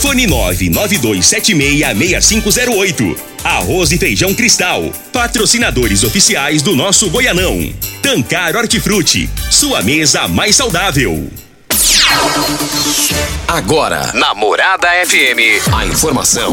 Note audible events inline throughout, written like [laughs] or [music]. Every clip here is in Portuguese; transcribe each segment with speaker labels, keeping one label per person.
Speaker 1: Fone 992766508. Arroz e Feijão Cristal. Patrocinadores oficiais do nosso Goianão. Tancar Hortifruti. Sua mesa mais saudável.
Speaker 2: Agora, Namorada FM, a informação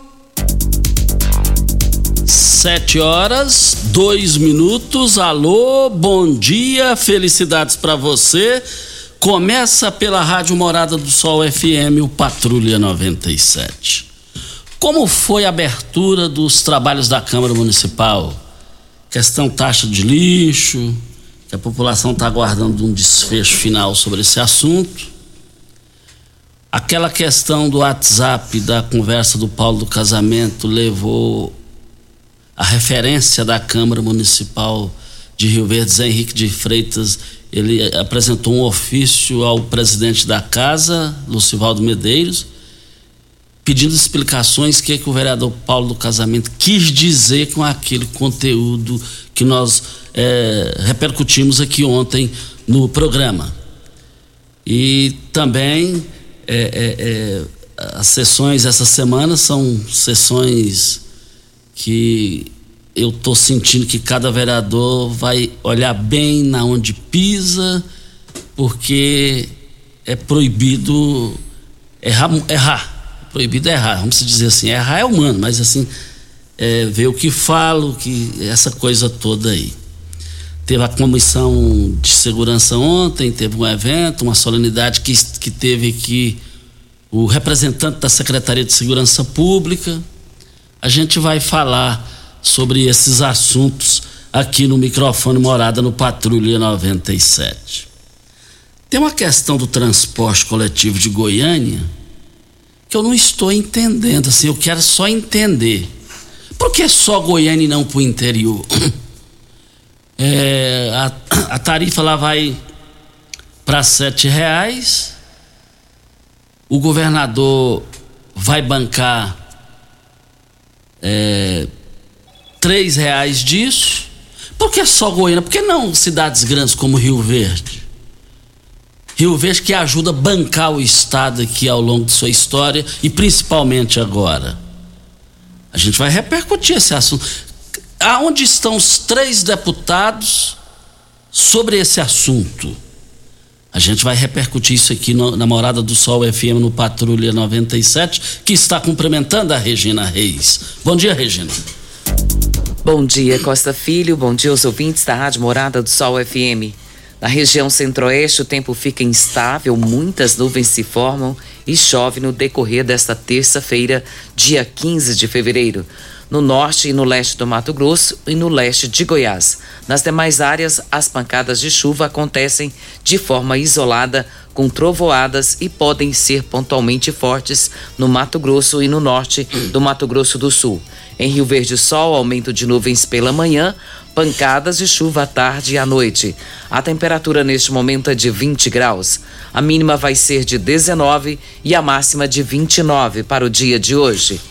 Speaker 3: Sete horas, dois minutos. Alô, bom dia, felicidades para você. Começa pela Rádio Morada do Sol FM, o Patrulha 97. Como foi a abertura dos trabalhos da Câmara Municipal? Questão taxa de lixo, que a população está aguardando um desfecho final sobre esse assunto. Aquela questão do WhatsApp, da conversa do Paulo do casamento, levou a referência da Câmara Municipal de Rio Verde, Zé Henrique de Freitas, ele apresentou um ofício ao presidente da casa, Lucivaldo Medeiros, pedindo explicações que, é que o vereador Paulo do Casamento quis dizer com aquele conteúdo que nós é, repercutimos aqui ontem no programa. E também é as sessões essa semana são sessões que eu estou sentindo que cada vereador vai olhar bem na onde pisa, porque é proibido errar. errar. Proibido errar, vamos dizer assim. Errar é humano, mas assim, é, ver o que falo, que essa coisa toda aí. Teve a comissão de segurança ontem, teve um evento, uma solenidade que, que teve aqui o representante da Secretaria de Segurança Pública, a gente vai falar sobre esses assuntos aqui no microfone Morada no Patrulha 97. Tem uma questão do transporte coletivo de Goiânia que eu não estou entendendo, assim, eu quero só entender. Por que só Goiânia e não para o interior? [clears throat] É, a, a, tarifa lá vai para sete reais, o governador vai bancar é, três reais disso. Por que só Goiânia? Por que não cidades grandes como Rio Verde? Rio Verde que ajuda a bancar o Estado aqui ao longo de sua história e principalmente agora. A gente vai repercutir esse assunto. Aonde estão os três deputados sobre esse assunto? A gente vai repercutir isso aqui no, na Morada do Sol FM no Patrulha 97, que está cumprimentando a Regina Reis. Bom dia, Regina.
Speaker 4: Bom dia, Costa Filho. Bom dia aos ouvintes da Rádio Morada do Sol FM. Na região centro-oeste, o tempo fica instável, muitas nuvens se formam e chove no decorrer desta terça-feira, dia 15 de fevereiro no norte e no leste do Mato Grosso e no leste de Goiás. Nas demais áreas, as pancadas de chuva acontecem de forma isolada, com trovoadas e podem ser pontualmente fortes no Mato Grosso e no norte do Mato Grosso do Sul. Em Rio Verde, sol, aumento de nuvens pela manhã, pancadas de chuva à tarde e à noite. A temperatura neste momento é de 20 graus. A mínima vai ser de 19 e a máxima de 29 para o dia de hoje.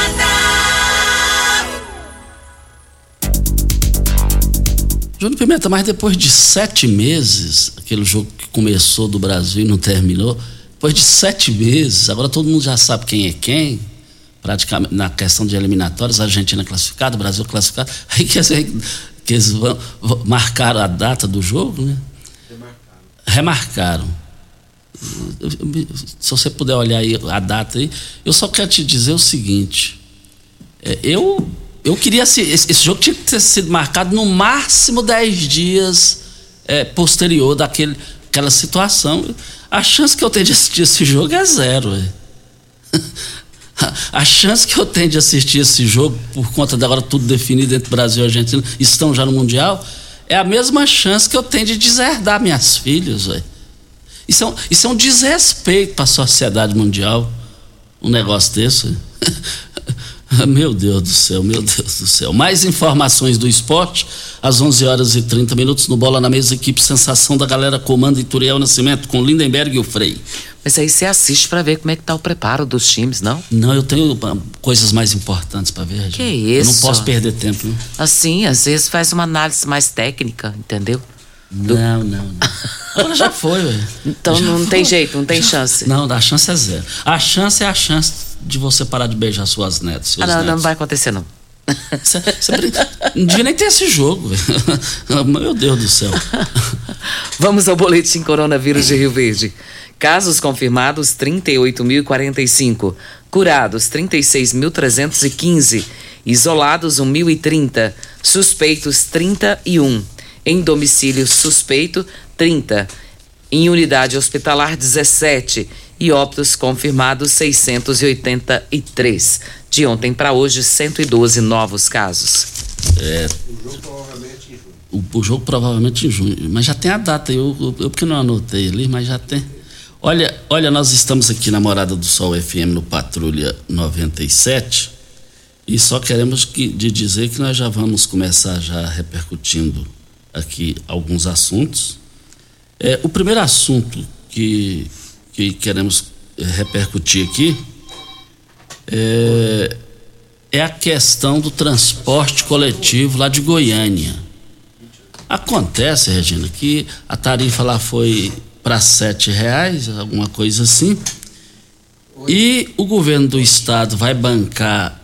Speaker 3: Júnior Pimenta, mas depois de sete meses, aquele jogo que começou do Brasil e não terminou, depois de sete meses, agora todo mundo já sabe quem é quem, praticamente na questão de eliminatórias, a Argentina classificada, o Brasil classificado, [laughs] aí que, que eles vão, vão, marcaram a data do jogo, né? Remarcaram. Se você puder olhar aí a data aí, eu só quero te dizer o seguinte, é, eu eu queria esse, esse, jogo tinha que ter sido marcado no máximo 10 dias é, posterior daquele aquela situação. A chance que eu tenho de assistir esse jogo é zero. [laughs] A chance que eu tenho de assistir esse jogo, por conta de agora tudo definido entre Brasil e Argentina, estão já no Mundial, é a mesma chance que eu tenho de deserdar minhas filhas. Isso, é um, isso é um desrespeito para a sociedade mundial, um negócio desse. [laughs] [laughs] Meu Deus do céu, meu Deus do céu. Mais informações do esporte, às 11 horas e 30 minutos, no Bola na Mesa, equipe Sensação da Galera Comando e Turiel Nascimento, com Lindenberg e o Frei.
Speaker 4: Mas aí você assiste para ver como é que tá o preparo dos times, não?
Speaker 3: Não, eu tenho ah, coisas mais importantes para ver.
Speaker 4: Que isso?
Speaker 3: Eu não posso perder tempo. Não.
Speaker 4: Assim, às vezes faz uma análise mais técnica, entendeu?
Speaker 3: Do... Não, não, não. [laughs] Agora já foi, velho.
Speaker 4: Então já não foi. tem jeito, não tem já... chance.
Speaker 3: Não, a chance é zero. A chance é a chance de você parar de beijar suas netas.
Speaker 4: Ah, não,
Speaker 3: netos.
Speaker 4: não vai acontecer, não.
Speaker 3: Cê, cê, não devia nem ter esse jogo. [laughs] Meu Deus do céu.
Speaker 4: Vamos ao boletim coronavírus de Rio Verde. Casos confirmados 38.045, curados 36.315, isolados 1.030, suspeitos 31, em domicílio suspeito 30, em unidade hospitalar 17 e óbitos confirmados 683. De ontem para hoje, 112 novos casos.
Speaker 3: É. O jogo provavelmente em junho. O, o jogo provavelmente em junho. Mas já tem a data, eu, eu, eu porque não anotei ali, mas já tem. Olha, olha, nós estamos aqui na Morada do Sol FM no Patrulha 97 e só queremos que, de dizer que nós já vamos começar já repercutindo aqui alguns assuntos. É, o primeiro assunto que que queremos eh, repercutir aqui é, é a questão do transporte coletivo lá de Goiânia. Acontece, Regina, que a tarifa lá foi para sete reais, alguma coisa assim, e o governo do estado vai bancar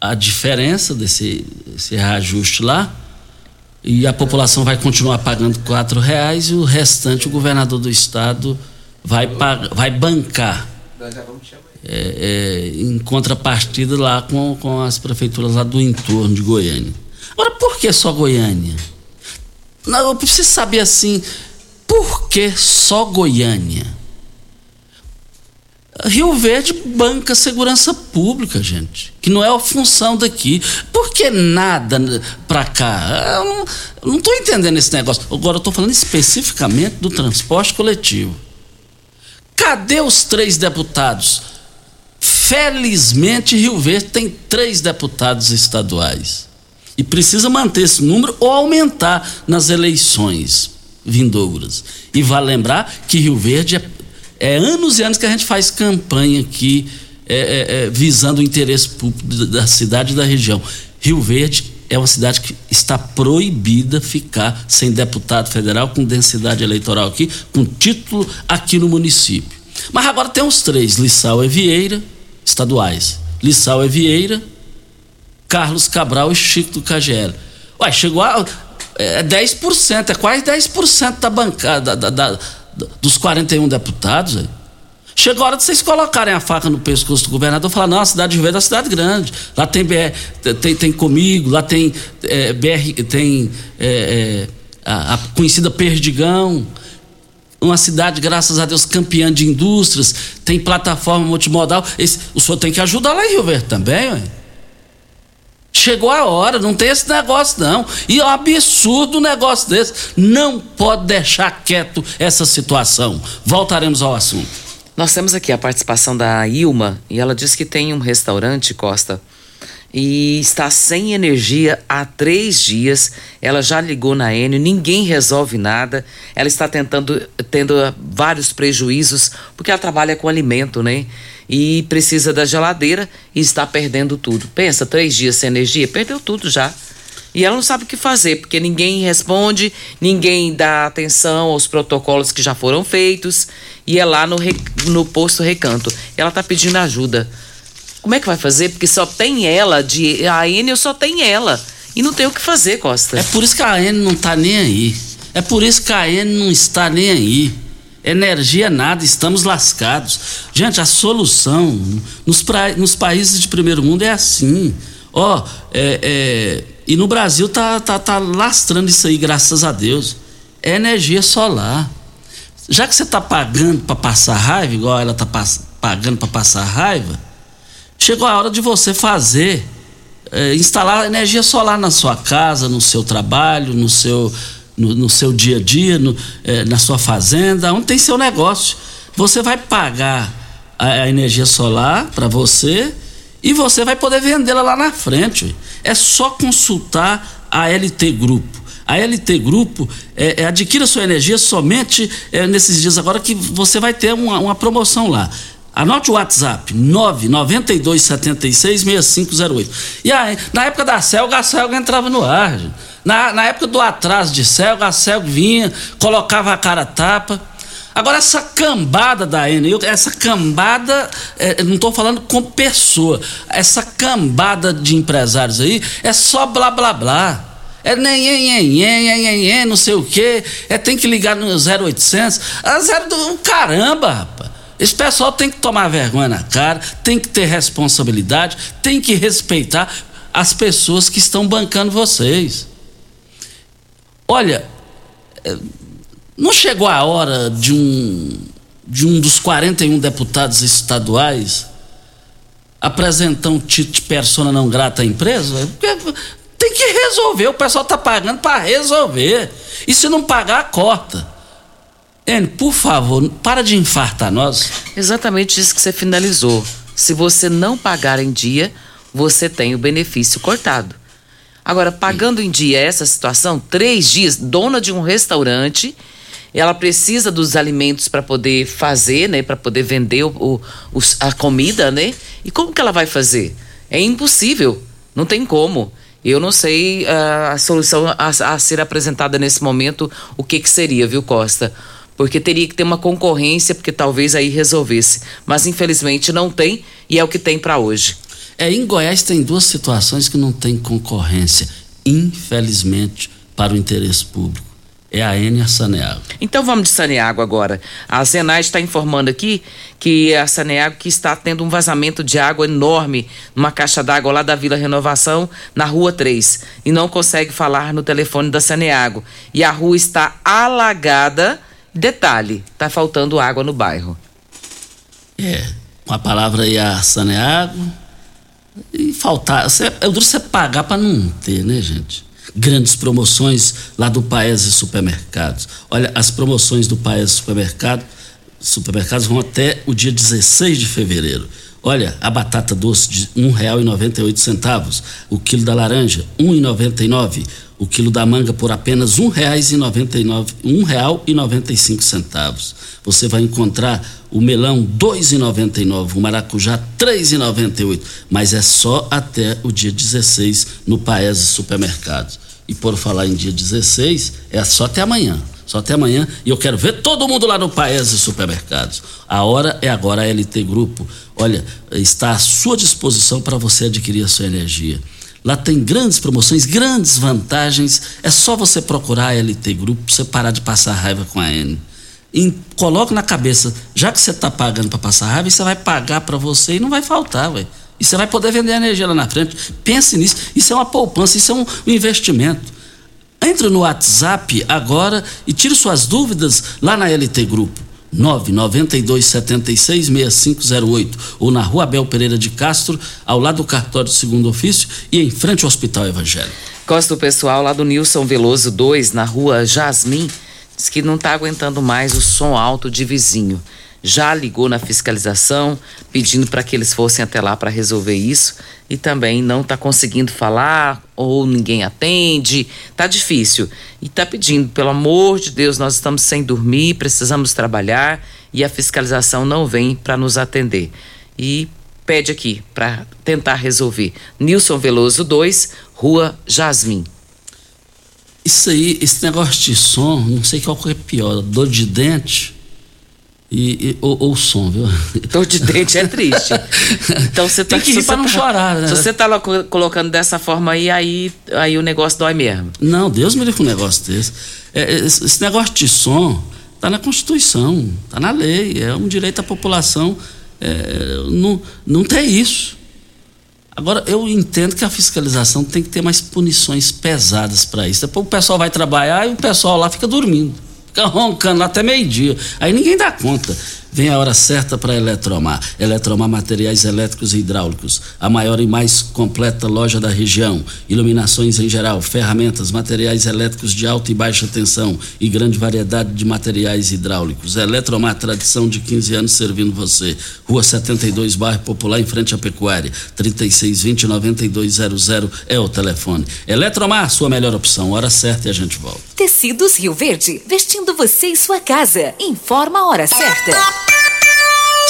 Speaker 3: a diferença desse reajuste lá e a população vai continuar pagando quatro reais e o restante o governador do estado vai, vai bancar. É, é, em contrapartida lá com, com as prefeituras lá do entorno de Goiânia. Agora, por que só Goiânia? Não, eu preciso saber assim, por que só Goiânia? Rio Verde banca segurança pública, gente, que não é a função daqui. Por que nada para cá? Eu não estou entendendo esse negócio. Agora, eu estou falando especificamente do transporte coletivo. Cadê os três deputados? Felizmente, Rio Verde tem três deputados estaduais. E precisa manter esse número ou aumentar nas eleições vindouras. E vale lembrar que Rio Verde é, é anos e anos que a gente faz campanha aqui é, é, é visando o interesse público da cidade e da região. Rio Verde é uma cidade que está proibida ficar sem deputado federal com densidade eleitoral aqui, com título aqui no município. Mas agora tem os três, Lissau e Vieira, estaduais. Lissau e Vieira, Carlos Cabral e Chico do KGL. Ué, chegou a é 10%, é quase 10% da bancada, da, da, dos 41 deputados. Chegou a hora de vocês colocarem a faca no pescoço do governador e falar, não, a cidade de Verde é uma cidade grande. Lá tem BR, tem, tem comigo, lá tem é, BR, tem é, é, a, a, conhecida Perdigão. Uma cidade, graças a Deus, campeã de indústrias, tem plataforma multimodal. Esse, o senhor tem que ajudar lá em Rio Verde também, ué. Chegou a hora, não tem esse negócio não. E é um absurdo um negócio desse. Não pode deixar quieto essa situação. Voltaremos ao assunto.
Speaker 4: Nós temos aqui a participação da Ilma e ela diz que tem um restaurante, Costa, e está sem energia há três dias. Ela já ligou na Enio, ninguém resolve nada. Ela está tentando, tendo vários prejuízos, porque ela trabalha com alimento, né? E precisa da geladeira e está perdendo tudo. Pensa, três dias sem energia, perdeu tudo já. E ela não sabe o que fazer, porque ninguém responde, ninguém dá atenção aos protocolos que já foram feitos, e é lá no, no posto recanto. Ela está pedindo ajuda. Como é que vai fazer? Porque só tem ela, de a Enel só tem ela. E não tem o que fazer, Costa.
Speaker 3: É por isso que a Enel não tá nem aí. É por isso que a Enel não está nem aí. Energia nada, estamos lascados. Gente, a solução nos, pra, nos países de primeiro mundo é assim. Ó, oh, é, é, e no Brasil tá, tá, tá lastrando isso aí, graças a Deus. É energia solar. Já que você tá pagando para passar raiva, igual ela tá pagando para passar raiva, Chegou a hora de você fazer, é, instalar energia solar na sua casa, no seu trabalho, no seu, no, no seu dia a dia, no, é, na sua fazenda, onde tem seu negócio. Você vai pagar a, a energia solar para você e você vai poder vendê-la lá na frente. É só consultar a LT Grupo. A LT Grupo é, é, adquira sua energia somente é, nesses dias agora que você vai ter uma, uma promoção lá. Anote o WhatsApp, 992766508. E aí, na época da Celga, a Celga entrava no ar. Na, na época do atraso de Celga, a Celga vinha, colocava a cara tapa. Agora, essa cambada da Enel, essa cambada, é, não estou falando com pessoa, essa cambada de empresários aí é só blá blá blá. É nem, não sei o quê, é tem que ligar no 0800. A zero do caramba, rapaz. Esse pessoal tem que tomar vergonha na cara, tem que ter responsabilidade, tem que respeitar as pessoas que estão bancando vocês. Olha, é, não chegou a hora de um de um dos 41 deputados estaduais apresentar um título de persona não grata à empresa? Tem que resolver, o pessoal está pagando para resolver. E se não pagar, corta. N, por favor, para de infartar nós.
Speaker 4: Exatamente isso que você finalizou. Se você não pagar em dia, você tem o benefício cortado. Agora, pagando em dia essa situação, três dias, dona de um restaurante, ela precisa dos alimentos para poder fazer, né, para poder vender o, o, a comida, né? E como que ela vai fazer? É impossível, não tem como. Eu não sei uh, a solução a, a, ser apresentada nesse momento, o que que seria, viu, Costa? porque teria que ter uma concorrência, porque talvez aí resolvesse. Mas infelizmente não tem e é o que tem para hoje.
Speaker 3: É, em Goiás tem duas situações que não tem concorrência, infelizmente, para o interesse público. É a N e a Saneago.
Speaker 4: Então vamos de Saneago agora. A Zenai está informando aqui que a Saneago que está tendo um vazamento de água enorme numa caixa d'água lá da Vila Renovação, na Rua 3, e não consegue falar no telefone da Saneago. E a rua está alagada Detalhe, tá faltando água no bairro.
Speaker 3: É, com a palavra aí a Saneago. E faltar. é duro você pagar para não ter, né, gente? Grandes promoções lá do Paese Supermercados. Olha, as promoções do Paese Supermercado, Supermercados vão até o dia 16 de fevereiro. Olha, a batata doce de R$ 1,98, o quilo da laranja R$ 1,99, o quilo da manga por apenas R$ 1,99, R$ real e centavos. Você vai encontrar o melão R$ 2,99, o maracujá R$ 3,98, mas é só até o dia 16 no Paese Supermercados. E por falar em dia 16, é só até amanhã. Só até amanhã e eu quero ver todo mundo lá no Paese Supermercados. A hora é agora a LT Grupo. Olha, está à sua disposição para você adquirir a sua energia. Lá tem grandes promoções, grandes vantagens. É só você procurar a LT Grupo você parar de passar raiva com a N. E coloque na cabeça, já que você está pagando para passar raiva, você vai pagar para você e não vai faltar, ué. E você vai poder vender energia lá na frente. Pense nisso. Isso é uma poupança, isso é um, um investimento. Entre no WhatsApp agora e tire suas dúvidas lá na LT Grupo. 992766508 ou na Rua Abel Pereira de Castro, ao lado do cartório do segundo ofício e em frente ao Hospital Evangélico.
Speaker 4: Gosto do pessoal lá do Nilson Veloso 2, na Rua Jasmim, diz que não está aguentando mais o som alto de vizinho. Já ligou na fiscalização pedindo para que eles fossem até lá para resolver isso e também não está conseguindo falar ou ninguém atende, tá difícil e está pedindo pelo amor de Deus nós estamos sem dormir, precisamos trabalhar e a fiscalização não vem para nos atender e pede aqui para tentar resolver. Nilson Veloso 2, Rua Jasmim.
Speaker 3: Isso aí, esse negócio de som, não sei qual que é pior, dor de dente e, e ou, ou som, viu? [laughs]
Speaker 4: Dor de dente é triste. Então você tá
Speaker 3: Tem que rir pra não
Speaker 4: tá,
Speaker 3: chorar, né?
Speaker 4: Se você tá lá co- colocando dessa forma aí, aí, aí o negócio dói mesmo.
Speaker 3: Não, Deus me livre com um negócio desse. É, é, esse negócio de som está na Constituição, está na lei, é um direito da população. é, não, não tem isso. Agora, eu entendo que a fiscalização tem que ter mais punições pesadas para isso. Depois o pessoal vai trabalhar e o pessoal lá fica dormindo. Fica roncando lá até meio-dia. Aí ninguém dá conta. Vem a hora certa para Eletromar. Eletromar Materiais Elétricos e Hidráulicos. A maior e mais completa loja da região. Iluminações em geral, ferramentas, materiais elétricos de alta e baixa tensão e grande variedade de materiais hidráulicos. Eletromar, tradição de 15 anos servindo você. Rua 72, bairro Popular, em frente à Pecuária. 3620-9200 é o telefone. Eletromar, sua melhor opção. Hora certa e a gente volta.
Speaker 5: Tecidos Rio Verde, vestindo você e sua casa. Informa a hora certa.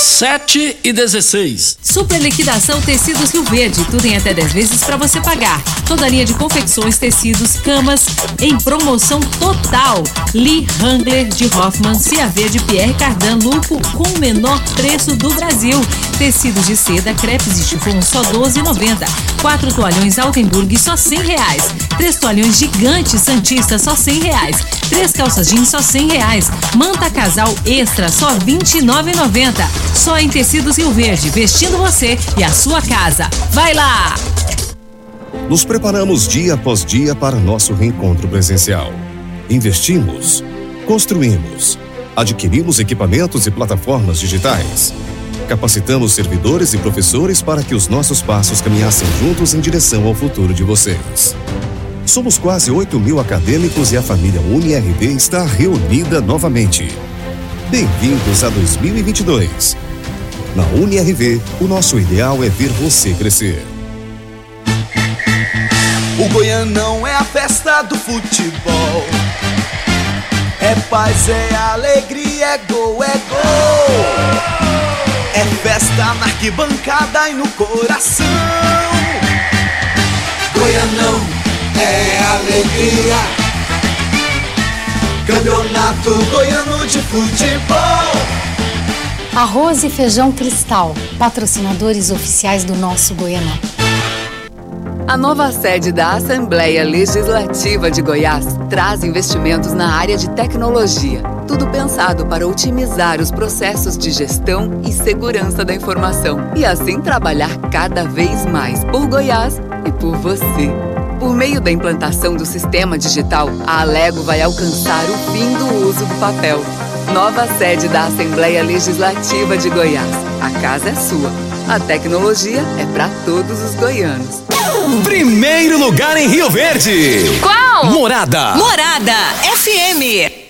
Speaker 3: 7 e 16.
Speaker 5: Super liquidação Tecidos Rio Verde, tudo em até 10 vezes para você pagar. Toda linha de confecções, tecidos, camas em promoção total. Lee Hangler de Hoffman, Cia Verde, Pierre Cardan, Lupo com o menor preço do Brasil. Tecidos de seda, crepes e chifão só 12,90. Quatro toalhões Altenburg só 100 reais. Três toalhões gigantes Santista só 100 reais. Três calças jeans só 100 reais. Manta casal extra só 29,90. Só em Tecidos Rio Verde, vestindo você e a sua casa. Vai lá!
Speaker 6: Nos preparamos dia após dia para nosso reencontro presencial. Investimos, construímos, adquirimos equipamentos e plataformas digitais. Capacitamos servidores e professores para que os nossos passos caminhassem juntos em direção ao futuro de vocês. Somos quase 8 mil acadêmicos e a família UniRV está reunida novamente. Bem-vindos a 2022. Na UniRV, o nosso ideal é ver você crescer.
Speaker 7: O Goianão é a festa do futebol. É paz, é alegria, é gol, é gol. É festa na arquibancada e no coração. Goianão é alegria. Campeonato Goiano de Futebol.
Speaker 8: Arroz e Feijão Cristal, patrocinadores oficiais do nosso Goianão.
Speaker 9: A nova sede da Assembleia Legislativa de Goiás traz investimentos na área de tecnologia. Tudo pensado para otimizar os processos de gestão e segurança da informação e assim trabalhar cada vez mais por Goiás e por você. Por meio da implantação do sistema digital, a Alego vai alcançar o fim do uso do papel. Nova sede da Assembleia Legislativa de Goiás. A casa é sua. A tecnologia é para todos os goianos.
Speaker 10: Primeiro lugar em Rio Verde.
Speaker 5: Qual?
Speaker 10: Morada.
Speaker 5: Morada FM.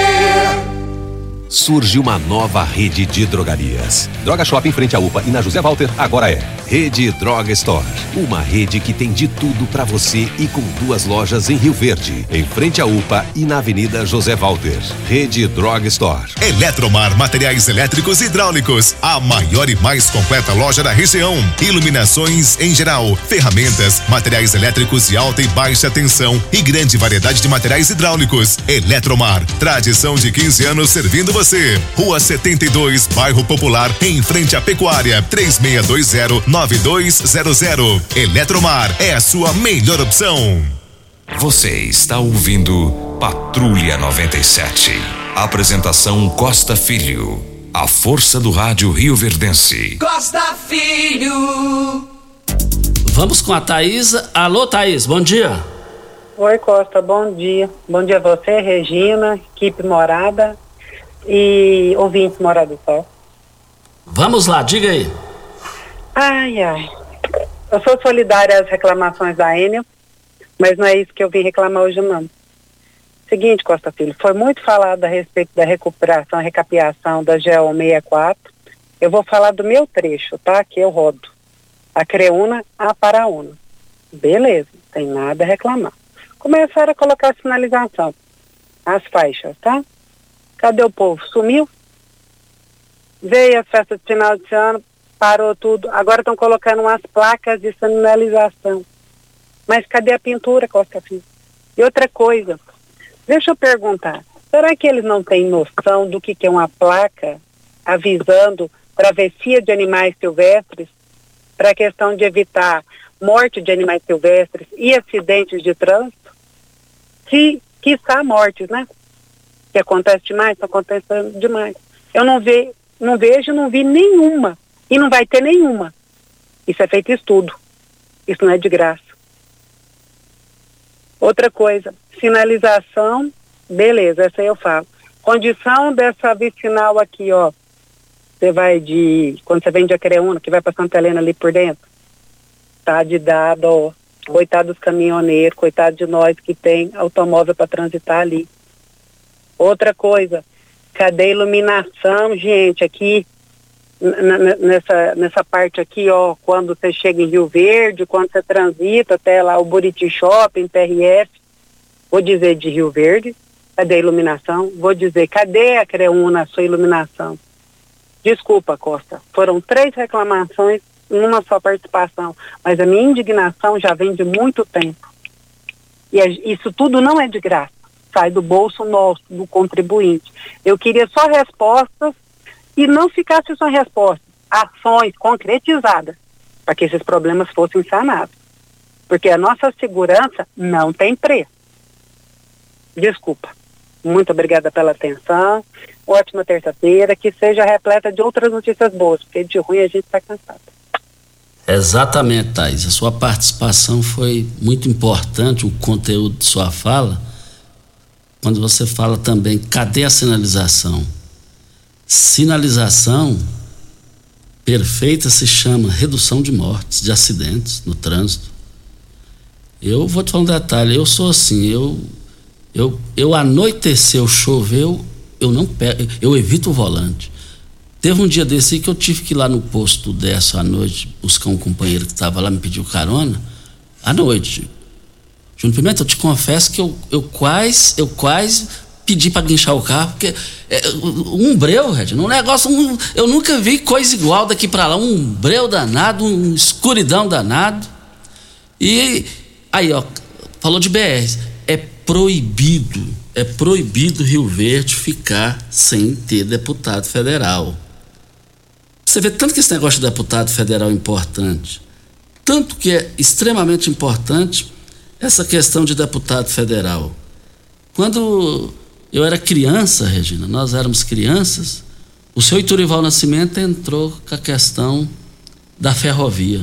Speaker 11: Surge uma nova rede de drogarias. Droga Shop em frente à UPA e na José Walter agora é Rede Droga Store. Uma rede que tem de tudo para você e com duas lojas em Rio Verde, em frente à UPA e na Avenida José Walter. Rede Drog Store.
Speaker 12: Eletromar Materiais Elétricos e Hidráulicos, a maior e mais completa loja da região. Iluminações em geral, ferramentas, materiais elétricos de alta e baixa tensão e grande variedade de materiais hidráulicos. Eletromar, tradição de 15 anos servindo você. Rua 72, Bairro Popular, em frente à Pecuária, 3620-9200. Eletromar é a sua melhor opção.
Speaker 2: Você está ouvindo Patrulha 97. Apresentação Costa Filho. A força do rádio Rio Verdense.
Speaker 13: Costa Filho.
Speaker 3: Vamos com a Thaís. Alô, Thaís, bom dia.
Speaker 14: Oi, Costa, bom dia. Bom dia a você, Regina, equipe Morada e ouvintes Morada do Sol.
Speaker 3: Vamos lá, diga aí.
Speaker 14: Ai, ai. Eu sou solidária às reclamações da Enel, mas não é isso que eu vim reclamar hoje, não. Seguinte, Costa Filho, foi muito falado a respeito da recuperação, recapeação da GO 64. Eu vou falar do meu trecho, tá? Que eu rodo. A Creúna a Paraúna. Beleza, tem nada a reclamar. Começaram a colocar sinalização. As faixas, tá? Cadê o povo? Sumiu? Veio a festa de final de ano, parou tudo. Agora estão colocando umas placas de sinalização. Mas cadê a pintura, Costa Filho? E outra coisa, deixa eu perguntar, será que eles não têm noção do que, que é uma placa avisando travessia de animais silvestres para a questão de evitar morte de animais silvestres e acidentes de trânsito? Se, quiçá mortes, né? Que acontece demais, está acontecendo demais. Eu não, ve, não vejo, não vi nenhuma. E não vai ter nenhuma. Isso é feito estudo. Isso não é de graça. Outra coisa, sinalização, beleza, essa aí eu falo. Condição dessa vicinal aqui, ó. Você vai de. Quando você vem de Acreúna, que vai para Santa Helena ali por dentro, tá de dado, ó. Coitado dos caminhoneiros, coitado de nós que tem automóvel para transitar ali. Outra coisa, cadê a iluminação, gente, aqui nessa, nessa parte aqui, ó, quando você chega em Rio Verde, quando você transita até lá o Buriti Shopping, PRF, vou dizer de Rio Verde, cadê a iluminação? Vou dizer, cadê a Creúna, a sua iluminação? Desculpa, Costa, foram três reclamações numa só participação, mas a minha indignação já vem de muito tempo. E isso tudo não é de graça, sai do bolso nosso, do contribuinte. Eu queria só respostas e não ficasse só respostas, ações concretizadas para que esses problemas fossem sanados. Porque a nossa segurança não tem preço. Desculpa. Muito obrigada pela atenção. Ótima terça-feira. Que seja repleta de outras notícias boas, porque de ruim a gente está cansado.
Speaker 3: Exatamente, Thais. A sua participação foi muito importante, o conteúdo de sua fala. Quando você fala também, cadê a sinalização? Sinalização perfeita se chama redução de mortes, de acidentes no trânsito. Eu vou te falar um detalhe, eu sou assim, eu eu, eu anoiteceu, choveu, eu não pego, eu evito o volante. Teve um dia desse que eu tive que ir lá no posto dessa à noite buscar um companheiro que estava lá, me pediu carona, à noite. Júnior Pimenta, eu te confesso que eu, eu quase, eu quase pedi para guinchar o carro, porque é, um breu, Red, um negócio, um, eu nunca vi coisa igual daqui para lá, um breu danado, um escuridão danado. E aí, ó, falou de BR é proibido, é proibido Rio Verde ficar sem ter deputado federal. Você vê tanto que esse negócio de deputado federal é importante, tanto que é extremamente importante essa questão de deputado federal. Quando eu era criança, Regina, nós éramos crianças, o senhor Iturival Nascimento entrou com a questão da ferrovia.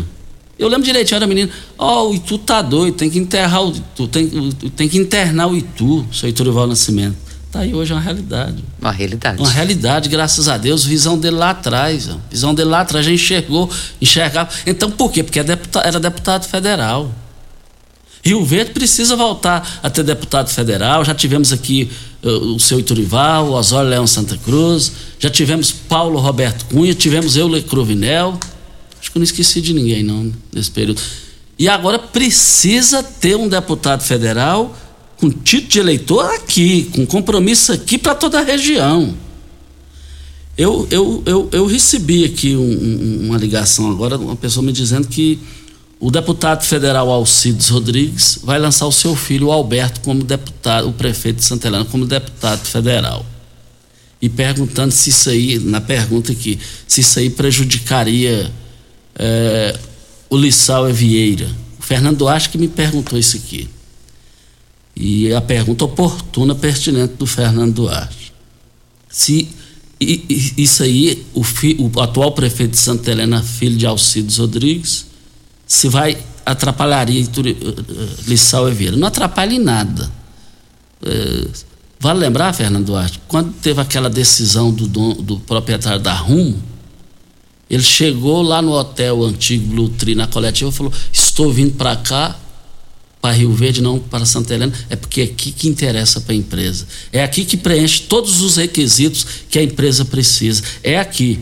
Speaker 3: Eu lembro direitinho, eu era menino, ó, oh, o Itu tá doido, tem que enterrar o Itu, tem, tem que internar o Itu, seu Iturival Nascimento. Tá aí hoje é uma realidade.
Speaker 4: Uma realidade.
Speaker 3: Uma realidade, graças a Deus, visão dele lá atrás, visão dele lá atrás, já enxergou, enxergava. Então por quê? Porque é deputado, era deputado federal. Rio Verde precisa voltar a ter deputado federal. Já tivemos aqui uh, o seu Iturival, o Osório Leão Santa Cruz, já tivemos Paulo Roberto Cunha, tivemos Euler Cruvinel. Acho que eu não esqueci de ninguém, não, nesse período. E agora precisa ter um deputado federal com título de eleitor aqui, com compromisso aqui para toda a região. Eu, eu, eu, eu recebi aqui um, um, uma ligação agora, uma pessoa me dizendo que o deputado federal Alcides Rodrigues vai lançar o seu filho, Alberto, como deputado, o prefeito de Santa Helena, como deputado federal. E perguntando se isso aí, na pergunta aqui, se isso aí prejudicaria é, o Lissau Vieira. O Fernando Duarte que me perguntou isso aqui. E a pergunta oportuna, pertinente do Fernando Duarte. Se isso aí, o, fi, o atual prefeito de Santa Helena, filho de Alcides Rodrigues, se vai atrapalharia Lissau Vieira. Não atrapalha em nada. É, vale lembrar, Fernando Duarte, quando teve aquela decisão do, do proprietário da Rumo, ele chegou lá no hotel antigo Blue Tree, na coletiva, e falou: Estou vindo para cá, para Rio Verde, não para Santa Helena, é porque é aqui que interessa para a empresa. É aqui que preenche todos os requisitos que a empresa precisa. É aqui.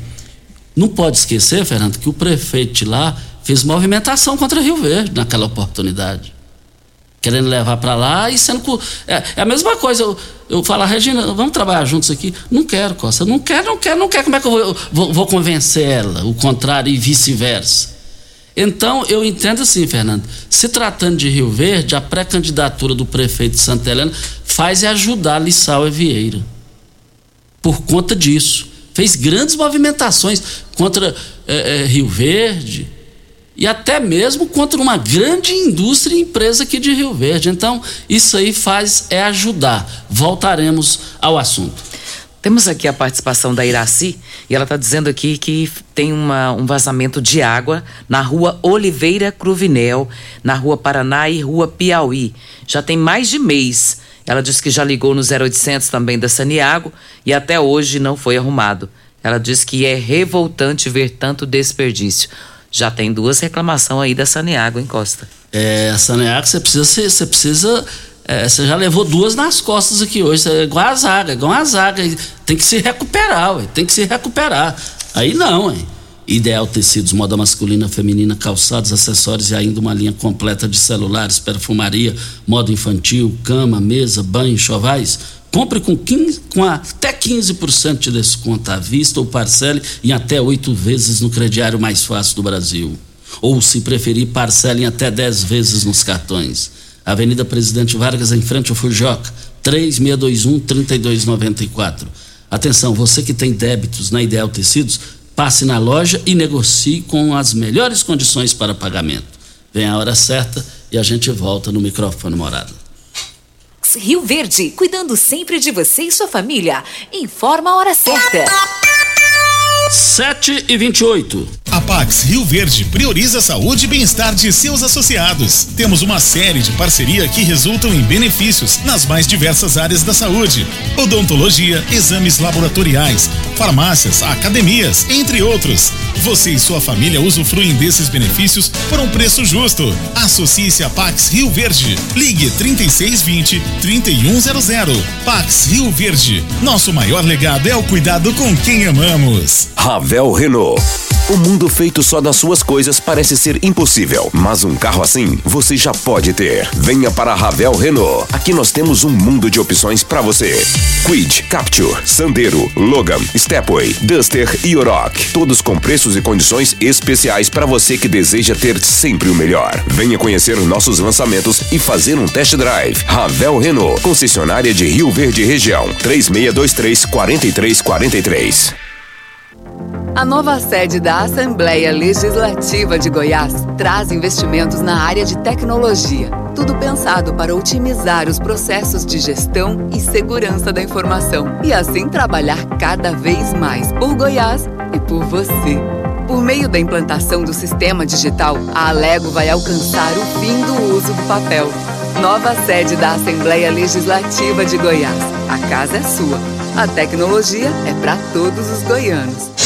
Speaker 3: Não pode esquecer, Fernando, que o prefeito de lá fez movimentação contra Rio Verde naquela oportunidade. Querendo levar para lá e sendo. É, é, a mesma coisa. Eu, eu falo, Regina, vamos trabalhar juntos aqui? Não quero, Costa. Não quero, não quero, não quero. Como é que eu vou, vou, vou convencer ela? O contrário e vice-versa. Então, eu entendo assim, Fernando. Se tratando de Rio Verde, a pré-candidatura do prefeito de Santa Helena faz é ajudar Lissau e Vieira. Por conta disso. Fez grandes movimentações contra é, é, Rio Verde, e até mesmo contra uma grande indústria e empresa aqui de Rio Verde. Então, isso aí faz é ajudar. Voltaremos ao assunto.
Speaker 4: Temos aqui a participação da Iraci e ela está dizendo aqui que tem uma, um vazamento de água na rua Oliveira Cruvinel, na rua Paraná e rua Piauí. Já tem mais de mês. Ela disse que já ligou no 0800 também da Saniago e até hoje não foi arrumado. Ela diz que é revoltante ver tanto desperdício. Já tem duas reclamações aí da Saneago, em Costa?
Speaker 3: É, a Saneago você precisa, você precisa é, você já levou duas nas costas aqui hoje, é igual a zaga, igual a zaga, tem que se recuperar, ué, tem que se recuperar. Aí não, hein? Ideal Tecidos, moda masculina, feminina, calçados, acessórios e ainda uma linha completa de celulares, perfumaria, moda infantil, cama, mesa, banho, chovais. Compre com, 15, com até 15% de desconto à vista ou parcele em até oito vezes no crediário mais fácil do Brasil. Ou, se preferir, parcele em até 10 vezes nos cartões. Avenida Presidente Vargas, em frente ao Fujoca, 3621-3294. Atenção, você que tem débitos na Ideal Tecidos, passe na loja e negocie com as melhores condições para pagamento. Vem a hora certa e a gente volta no microfone morado.
Speaker 15: Rio Verde, cuidando sempre de você e sua família. Informa a hora certa.
Speaker 3: 7 e 28.
Speaker 16: A Pax Rio Verde prioriza a saúde e bem-estar de seus associados. Temos uma série de parceria que resultam em benefícios nas mais diversas áreas da saúde: odontologia, exames laboratoriais, farmácias, academias, entre outros. Você e sua família usufruem desses benefícios por um preço justo. Associe-se a Pax Rio Verde. Ligue 3620 3100. Pax Rio Verde. Nosso maior legado é o cuidado com quem amamos.
Speaker 2: Ravel Renault. O mundo feito só das suas coisas parece ser impossível, mas um carro assim você já pode ter. Venha para Ravel Renault. Aqui nós temos um mundo de opções para você. Quid, Capture, Sandero, Logan, Stepway, Duster e Oroch. Todos com preços e condições especiais para você que deseja ter sempre o melhor. Venha conhecer nossos lançamentos e fazer um test drive. Ravel Renault, concessionária de Rio Verde Região, 3623 4343.
Speaker 9: A nova sede da Assembleia Legislativa de Goiás traz investimentos na área de tecnologia. Tudo pensado para otimizar os processos de gestão e segurança da informação e assim trabalhar cada vez mais por Goiás e por você. Por meio da implantação do sistema digital, a Alego vai alcançar o fim do uso do papel. Nova sede da Assembleia Legislativa de Goiás. A casa é sua. A tecnologia é para todos os goianos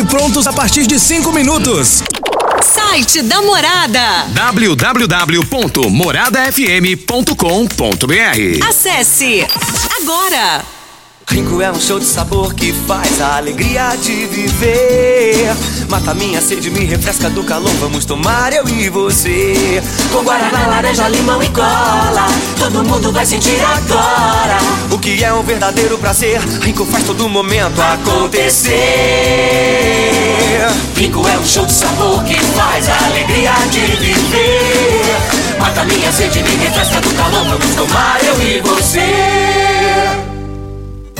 Speaker 10: prontos a partir de 5 minutos.
Speaker 15: Site da Morada.
Speaker 10: www.moradafm.com.br
Speaker 15: Acesse agora.
Speaker 7: Rinco é um show de sabor que faz a alegria de viver. Mata minha sede, me refresca do calor. Vamos tomar eu e você. Com guaraná, laranja, limão e cola. Todo mundo vai sentir agora. O que é um verdadeiro prazer. Rinco faz todo momento acontecer. Rinco é um show de sabor que faz a alegria de viver. Mata minha sede, me refresca do calor. Vamos tomar eu e você.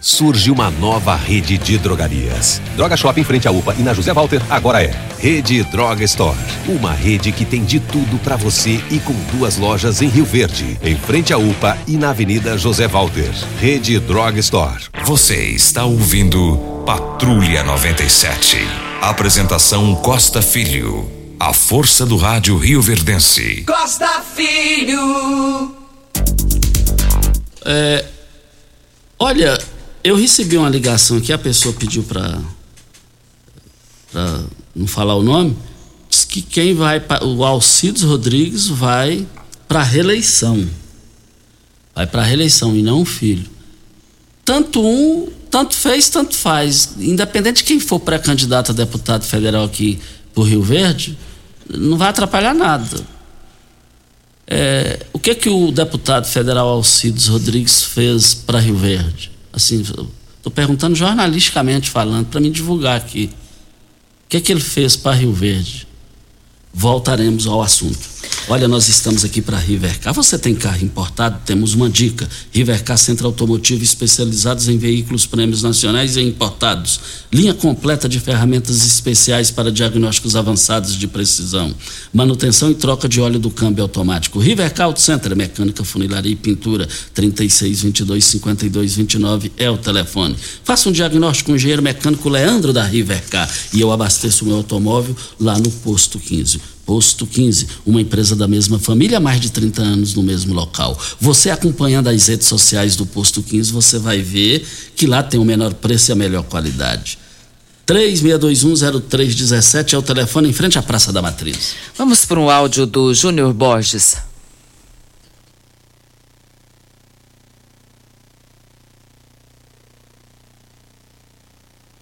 Speaker 11: surge uma nova rede de drogarias. Droga Shop em frente à UPA e na José Walter agora é Rede Droga Store. Uma rede que tem de tudo para você e com duas lojas em Rio Verde, em frente à UPA e na Avenida José Walter. Rede Droga Store.
Speaker 2: Você está ouvindo Patrulha 97. Apresentação Costa Filho. A força do rádio Rio Verdense.
Speaker 13: Costa Filho.
Speaker 3: É, olha, eu recebi uma ligação aqui, a pessoa pediu para não falar o nome, diz que quem vai o Alcides Rodrigues vai para reeleição. Vai para reeleição e não o filho. Tanto um, tanto fez, tanto faz. Independente de quem for pré-candidato a deputado federal aqui por Rio Verde, não vai atrapalhar nada. É, o que que o deputado federal Alcides Rodrigues fez para Rio Verde? Assim, estou perguntando jornalisticamente falando, para me divulgar aqui. O que, é que ele fez para Rio Verde? Voltaremos ao assunto. Olha, nós estamos aqui para Rivercar. Você tem carro importado? Temos uma dica. Rivercar Centro Automotivo especializados em veículos prêmios nacionais e importados. Linha completa de ferramentas especiais para diagnósticos avançados de precisão. Manutenção e troca de óleo do câmbio automático. Rivercar Auto Center, mecânica, funilaria e pintura. 36 22 52 29 é o telefone. Faça um diagnóstico com o engenheiro mecânico Leandro da Rivercar e eu abasteço o meu automóvel lá no posto 15. Posto 15, uma empresa da mesma família há mais de 30 anos no mesmo local. Você acompanhando as redes sociais do Posto 15, você vai ver que lá tem o menor preço e a melhor qualidade. 36210317 é o telefone em frente à Praça da Matriz.
Speaker 4: Vamos para um áudio do Júnior Borges.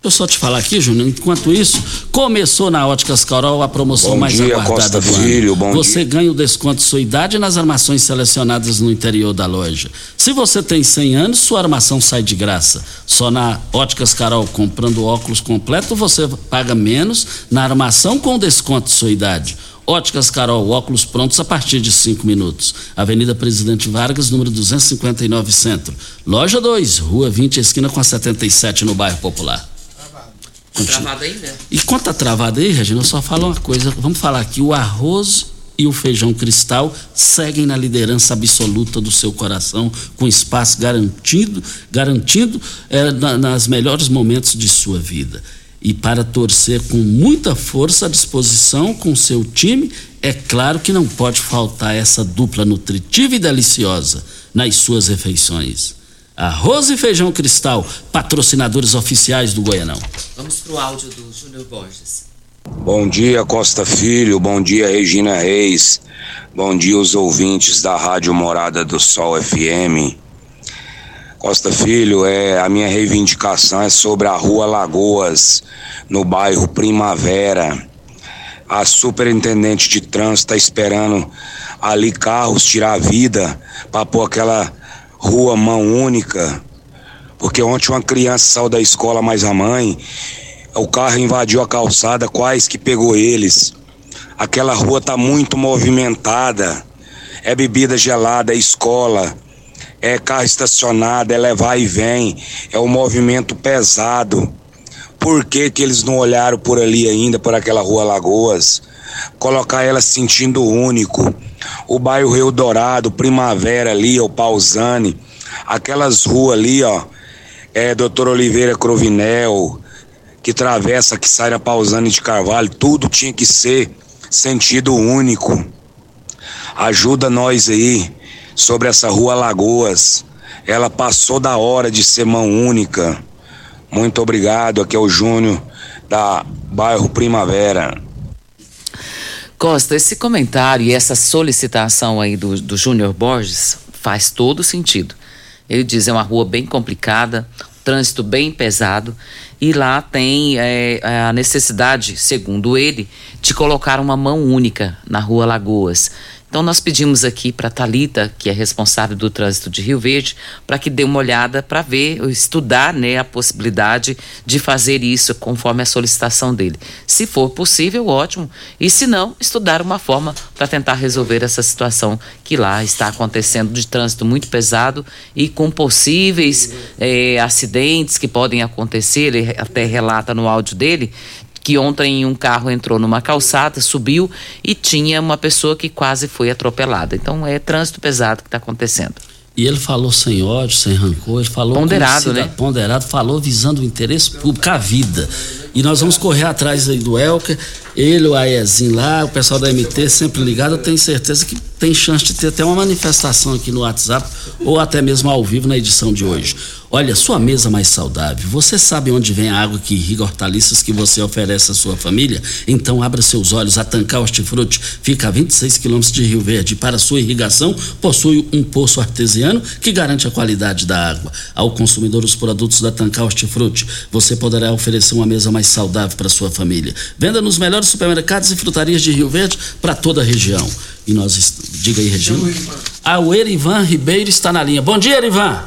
Speaker 3: Eu só te falar aqui, Júnior, enquanto isso, começou na Óticas Carol a promoção
Speaker 17: bom
Speaker 3: mais
Speaker 17: dia,
Speaker 3: aguardada
Speaker 17: Costa
Speaker 3: do
Speaker 17: Filho,
Speaker 3: ano.
Speaker 17: Bom
Speaker 3: você
Speaker 17: dia.
Speaker 3: ganha o desconto de sua idade nas armações selecionadas no interior da loja. Se você tem 100 anos, sua armação sai de graça. Só na Óticas Carol, comprando óculos completo, você paga menos na armação com desconto de sua idade. Óticas Carol, óculos prontos a partir de 5 minutos. Avenida Presidente Vargas, número 259 Centro. Loja 2, Rua 20, esquina com a 77, no bairro Popular.
Speaker 4: Travado ainda?
Speaker 3: E quanto tá travado aí, Regina, eu só falo uma coisa. Vamos falar aqui: o arroz e o feijão cristal seguem na liderança absoluta do seu coração, com espaço garantido, garantido é, na, nas melhores momentos de sua vida. E para torcer com muita força à disposição com seu time, é claro que não pode faltar essa dupla nutritiva e deliciosa nas suas refeições. Arroz e Feijão Cristal, patrocinadores oficiais do Goianão.
Speaker 4: Vamos pro áudio do Júnior Borges.
Speaker 17: Bom dia, Costa Filho. Bom dia, Regina Reis. Bom dia, os ouvintes da Rádio Morada do Sol FM. Costa Filho, é, a minha reivindicação é sobre a rua Lagoas, no bairro Primavera. A superintendente de trânsito está esperando ali carros tirar a vida para pôr aquela rua mão única. Porque ontem uma criança saiu da escola mais a mãe, o carro invadiu a calçada, quase que pegou eles. Aquela rua tá muito movimentada. É bebida gelada, é escola, é carro estacionado, é levar e vem, é um movimento pesado. Por que, que eles não olharam por ali ainda, por aquela rua Lagoas? Colocar ela sentindo único. O bairro Rio Dourado, Primavera ali, o Pausani, aquelas ruas ali, ó, é Doutor Oliveira Crovinel, que travessa, que sai da Pausani de Carvalho, tudo tinha que ser sentido único. Ajuda nós aí sobre essa rua Lagoas. Ela passou da hora de ser mão única. Muito obrigado. Aqui é o Júnior da bairro Primavera.
Speaker 4: Costa, esse comentário e essa solicitação aí do, do Júnior Borges faz todo sentido. Ele diz é uma rua bem complicada, trânsito bem pesado e lá tem é, a necessidade, segundo ele, de colocar uma mão única na rua Lagoas. Então nós pedimos aqui para Talita, que é responsável do trânsito de Rio Verde, para que dê uma olhada para ver, estudar, né, a possibilidade de fazer isso conforme a solicitação dele. Se for possível, ótimo. E se não, estudar uma forma para tentar resolver essa situação que lá está acontecendo de trânsito muito pesado e com possíveis é, acidentes que podem acontecer. Ele até relata no áudio dele que ontem um carro entrou numa calçada, subiu e tinha uma pessoa que quase foi atropelada. Então é trânsito pesado que está acontecendo.
Speaker 3: E ele falou sem ódio, sem rancor, ele falou
Speaker 4: ponderado, né?
Speaker 3: Ponderado, falou visando o interesse público, a vida. E nós vamos correr atrás aí do Elker, ele, o Aezinho lá, o pessoal da MT sempre ligado. Eu tenho certeza que tem chance de ter até uma manifestação aqui no WhatsApp ou até mesmo ao vivo na edição de hoje. Olha, sua mesa mais saudável. Você sabe onde vem a água que irriga hortaliças que você oferece à sua família? Então abra seus olhos. A Tancar Hortifruti fica a 26 quilômetros de Rio Verde. Para sua irrigação, possui um poço artesiano que garante a qualidade da água. Ao consumidor os produtos da Tancar Hortifruti, você poderá oferecer uma mesa mais saudável para sua família. Venda nos melhores supermercados e frutarias de Rio Verde para toda a região. E nós, diga aí, Regina. Ah, o Erivan Ribeiro está na linha. Bom dia, Erivan.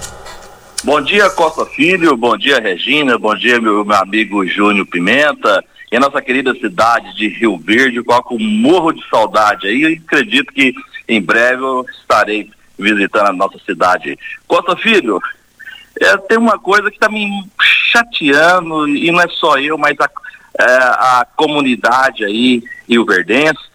Speaker 18: Bom dia, Costa Filho. Bom dia, Regina. Bom dia, meu, meu amigo Júnior Pimenta. E a nossa querida cidade de Rio Verde, coloco um morro de saudade aí. Eu acredito que em breve eu estarei visitando a nossa cidade. Costa Filho, é, tem uma coisa que está me chateando, e não é só eu, mas a, é, a comunidade aí, Rio Verdense.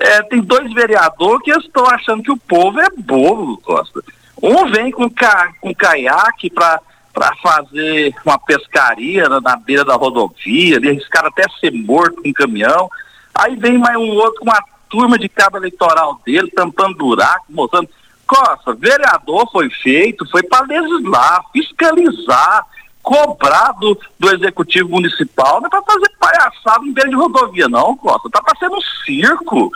Speaker 18: É, tem dois vereadores que estão achando que o povo é bobo, Costa. Um vem com, ca, com caiaque para para fazer uma pescaria na, na, beira da rodovia, ali, até ser morto com um caminhão. Aí vem mais um outro com uma turma de cabo eleitoral dele, tampando buraco, mostrando. Costa, vereador foi feito, foi para legislar, fiscalizar, cobrar do, do executivo municipal, não é para fazer palhaçada em beira de rodovia, não, Costa. Tá ser um circo.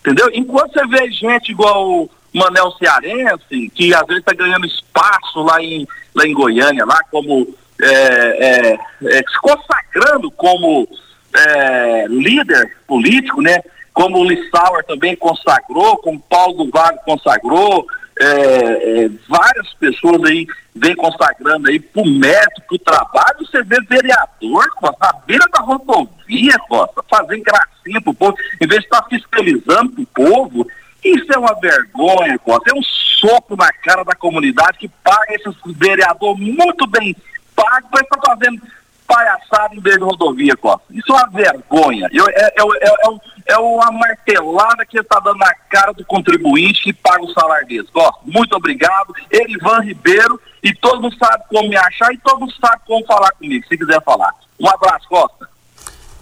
Speaker 18: Entendeu? Enquanto você vê gente igual Manel Cearense, que às vezes está ganhando espaço lá em, lá em Goiânia, lá como é, é, é, se consagrando como é, líder político, né? Como o Lissauer também consagrou, como Paulo do Vago consagrou, é, é, várias pessoas aí vem consagrando aí por mérito, por trabalho, você vê vereador, Costa, na beira da rodovia, Costa, fazendo gracinha pro povo, em vez de estar fiscalizando pro povo, isso é uma vergonha, Costa. É um soco na cara da comunidade que paga esses vereador muito bem pago para estar fazendo palhaçada em de rodovia, Costa. Isso é uma vergonha. Eu, é, é, é, é, uma martelada que está dando na cara do contribuinte que paga o salário desse. Costa, muito obrigado. Erivan Ribeiro. E todo mundo sabe como me achar e todo mundo sabe como falar comigo, se quiser falar. Um abraço, Costa.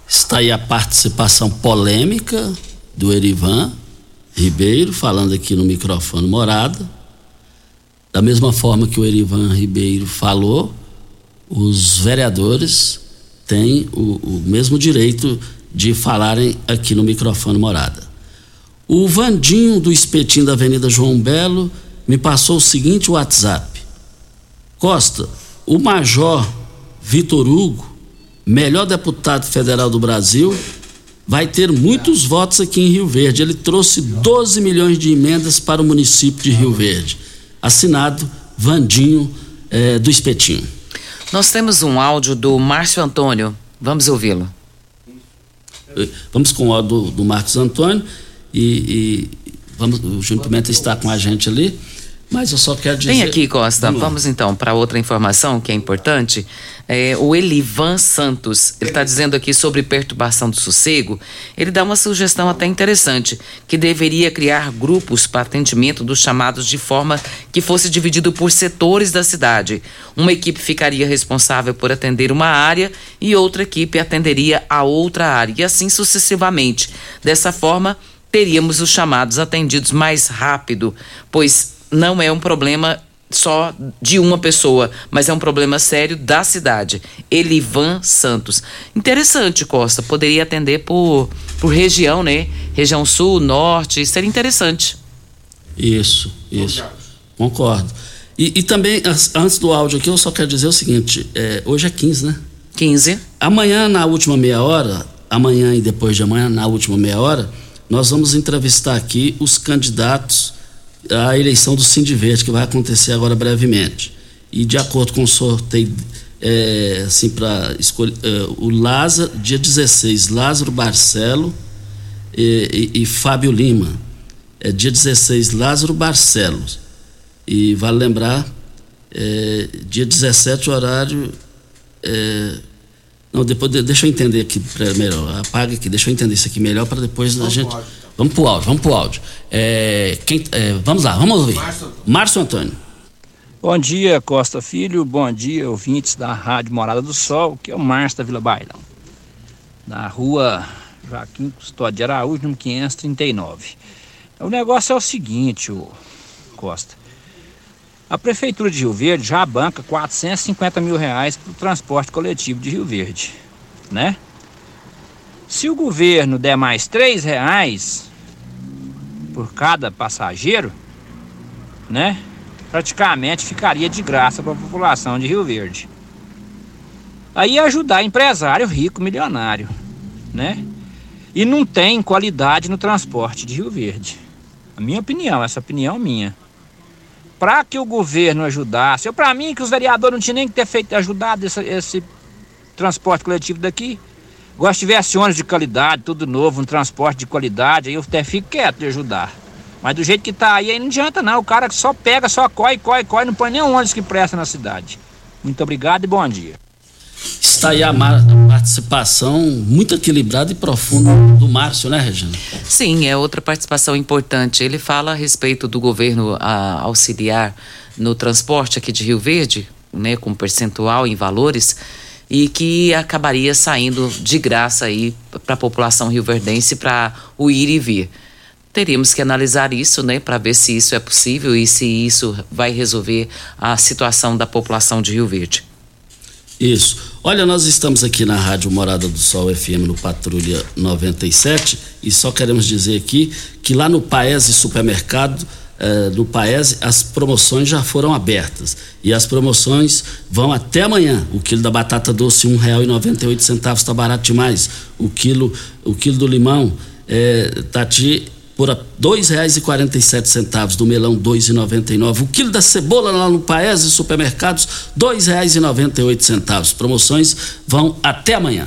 Speaker 3: Está aí a participação polêmica do Erivan Ribeiro, falando aqui no microfone morada. Da mesma forma que o Erivan Ribeiro falou, os vereadores têm o, o mesmo direito de falarem aqui no microfone morada. O Vandinho do Espetinho da Avenida João Belo me passou o seguinte WhatsApp. Costa, o Major Vitor Hugo, melhor deputado federal do Brasil, vai ter muitos votos aqui em Rio Verde. Ele trouxe 12 milhões de emendas para o município de Rio Verde. Assinado Vandinho eh, do Espetinho.
Speaker 4: Nós temos um áudio do Márcio Antônio. Vamos ouvi-lo.
Speaker 3: Eh, vamos com o áudio do, do Marcos Antônio e, e vamos, o Júnior Pimenta está com a gente ali. Mas eu só quero dizer.
Speaker 4: Vem aqui, Costa. Vamos, Vamos então para outra informação que é importante. É, o Elivan Santos, ele está dizendo aqui sobre perturbação do sossego. Ele dá uma sugestão até interessante, que deveria criar grupos para atendimento dos chamados de forma que fosse dividido por setores da cidade. Uma equipe ficaria responsável por atender uma área e outra equipe atenderia a outra área, e assim sucessivamente. Dessa forma, teríamos os chamados atendidos mais rápido, pois não é um problema só de uma pessoa, mas é um problema sério da cidade. Elivan Santos. Interessante, Costa. Poderia atender por, por região, né? Região sul, norte. Seria interessante.
Speaker 3: Isso, isso. Concordo. E, e também, antes do áudio aqui, eu só quero dizer o seguinte: é, hoje é 15, né?
Speaker 4: 15.
Speaker 3: Amanhã, na última meia hora, amanhã e depois de amanhã, na última meia hora, nós vamos entrevistar aqui os candidatos a eleição do Verde que vai acontecer agora brevemente. E de acordo com o sorteio, é, assim, para escolher, é, o Lázaro, dia 16, Lázaro Barcelo e, e, e Fábio Lima. É dia 16, Lázaro Barcelos. E vale lembrar, é, dia 17, horário. É, não, depois deixa eu entender aqui melhor. Apaga aqui, deixa eu entender isso aqui melhor para depois a gente. Vamos pro áudio, vamos pro áudio. É, quem, é, vamos lá, vamos ouvir. Márcio Antônio.
Speaker 19: Bom dia, Costa Filho. Bom dia, ouvintes da Rádio Morada do Sol, que é o Márcio da Vila Bailão. Na rua Joaquim Custódio de Araújo, número 539. O negócio é o seguinte, o Costa. A Prefeitura de Rio Verde já banca 450 mil reais para o transporte coletivo de Rio Verde, né? Se o governo der mais três reais, por cada passageiro, né? Praticamente ficaria de graça para a população de Rio Verde. Aí ajudar empresário rico, milionário, né? E não tem qualidade no transporte de Rio Verde. A minha opinião, essa opinião minha. Para que o governo ajudasse, eu para mim que os vereadores não tinham nem que ter feito ajudado esse, esse transporte coletivo daqui. Gosto se tivesse ônibus de qualidade, tudo novo, um transporte de qualidade, aí eu até fico quieto de ajudar. Mas do jeito que tá aí, aí não adianta não. O cara só pega, só coi, coi, coi, não põe nenhum ônibus que presta na cidade. Muito obrigado e bom dia.
Speaker 3: Está aí a participação muito equilibrada e profunda do Márcio, né, Regina?
Speaker 4: Sim, é outra participação importante. Ele fala a respeito do governo a, auxiliar no transporte aqui de Rio Verde, né, com percentual em valores e que acabaria saindo de graça aí para a população rioverdense para o ir e vir. Teríamos que analisar isso, né, para ver se isso é possível e se isso vai resolver a situação da população de Rio Verde.
Speaker 3: Isso. Olha, nós estamos aqui na Rádio Morada do Sol FM no Patrulha 97 e só queremos dizer aqui que lá no Paese Supermercado eh, do Paese, as promoções já foram abertas. E as promoções vão até amanhã. O quilo da batata doce, R$ 1,98 está barato demais. O quilo, o quilo do limão está eh, de por R$ 2,47 do melão R$ 2,99. O quilo da cebola lá no Paese Supermercados R$ 2,98. Promoções vão até amanhã.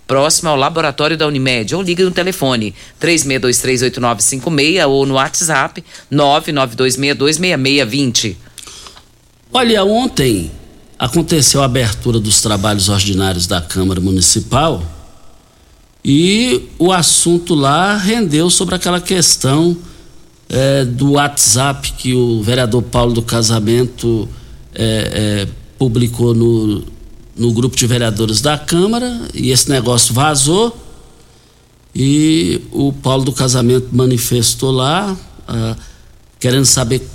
Speaker 4: próximo ao laboratório da Unimed, ou ligue no telefone 36238956 ou no WhatsApp 992626620.
Speaker 3: Olha, ontem aconteceu a abertura dos trabalhos ordinários da Câmara Municipal e o assunto lá rendeu sobre aquela questão é, do WhatsApp que o vereador Paulo do Casamento é, é, publicou no, no grupo de vereadores da Câmara e esse negócio vazou. E o Paulo do Casamento manifestou lá, uh, querendo saber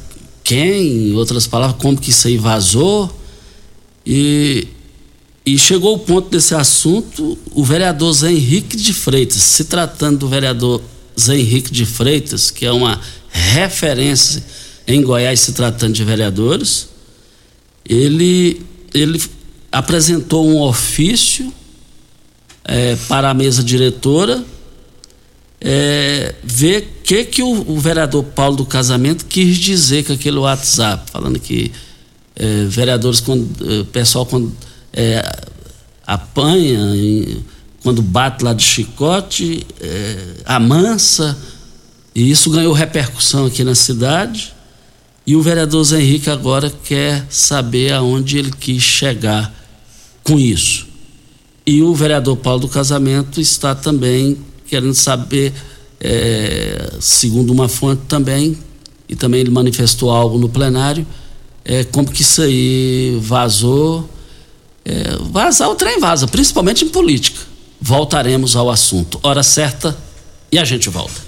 Speaker 3: quem, em outras palavras, como que isso aí vazou. E, e chegou o ponto desse assunto, o vereador Zé Henrique de Freitas, se tratando do vereador Zé Henrique de Freitas, que é uma referência em Goiás se tratando de vereadores, ele, ele apresentou um ofício é, para a mesa diretora é, ver que, que o, o, vereador Paulo do Casamento quis dizer com aquele WhatsApp, falando que é, vereadores, quando, é, pessoal quando é, apanha, quando bate lá de chicote, é, amansa, e isso ganhou repercussão aqui na cidade. E o vereador Zé Henrique agora quer saber aonde ele quis chegar com isso. E o vereador Paulo do Casamento está também querendo saber, é, segundo uma fonte também, e também ele manifestou algo no plenário, é, como que isso aí vazou. É, vazar o trem vaza, principalmente em política. Voltaremos ao assunto. Hora certa e a gente volta.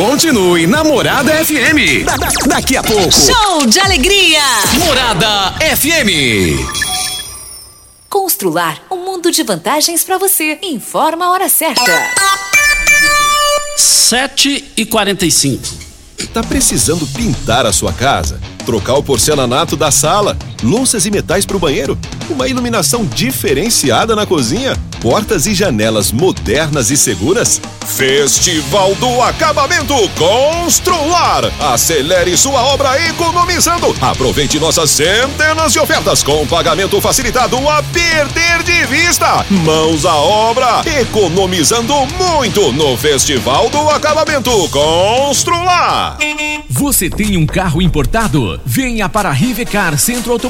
Speaker 2: Continue na Morada FM. Da, da, daqui a pouco.
Speaker 15: Show de alegria.
Speaker 2: Morada FM.
Speaker 15: Constrular um mundo de vantagens para você. Informa a hora certa.
Speaker 3: 7 e 45
Speaker 11: Tá precisando pintar a sua casa? Trocar o porcelanato da sala? Louças e metais para o banheiro? Uma iluminação diferenciada na cozinha? Portas e janelas modernas e seguras? Festival do Acabamento Constrular. Acelere sua obra economizando. Aproveite nossas centenas de ofertas com pagamento facilitado a perder de vista. Mãos à obra, economizando muito no Festival do Acabamento Constrular.
Speaker 20: Você tem um carro importado? Venha para a Rivecar Centro Automotivo,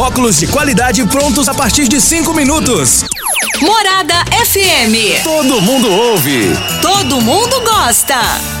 Speaker 10: óculos de qualidade prontos a partir de cinco minutos.
Speaker 15: Morada FM.
Speaker 2: Todo mundo ouve.
Speaker 15: Todo mundo gosta.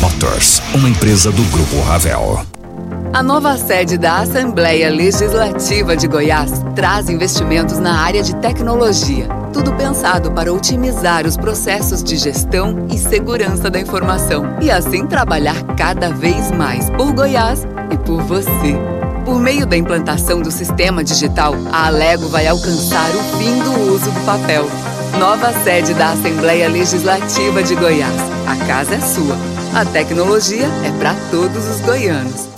Speaker 21: Motors, uma empresa do Grupo Ravel.
Speaker 9: A nova sede da Assembleia Legislativa de Goiás traz investimentos na área de tecnologia. Tudo pensado para otimizar os processos de gestão e segurança da informação e assim trabalhar cada vez mais por Goiás e por você. Por meio da implantação do sistema digital, a Alego vai alcançar o fim do uso do papel. Nova sede da Assembleia Legislativa de Goiás. A casa é sua. A tecnologia é para todos os goianos.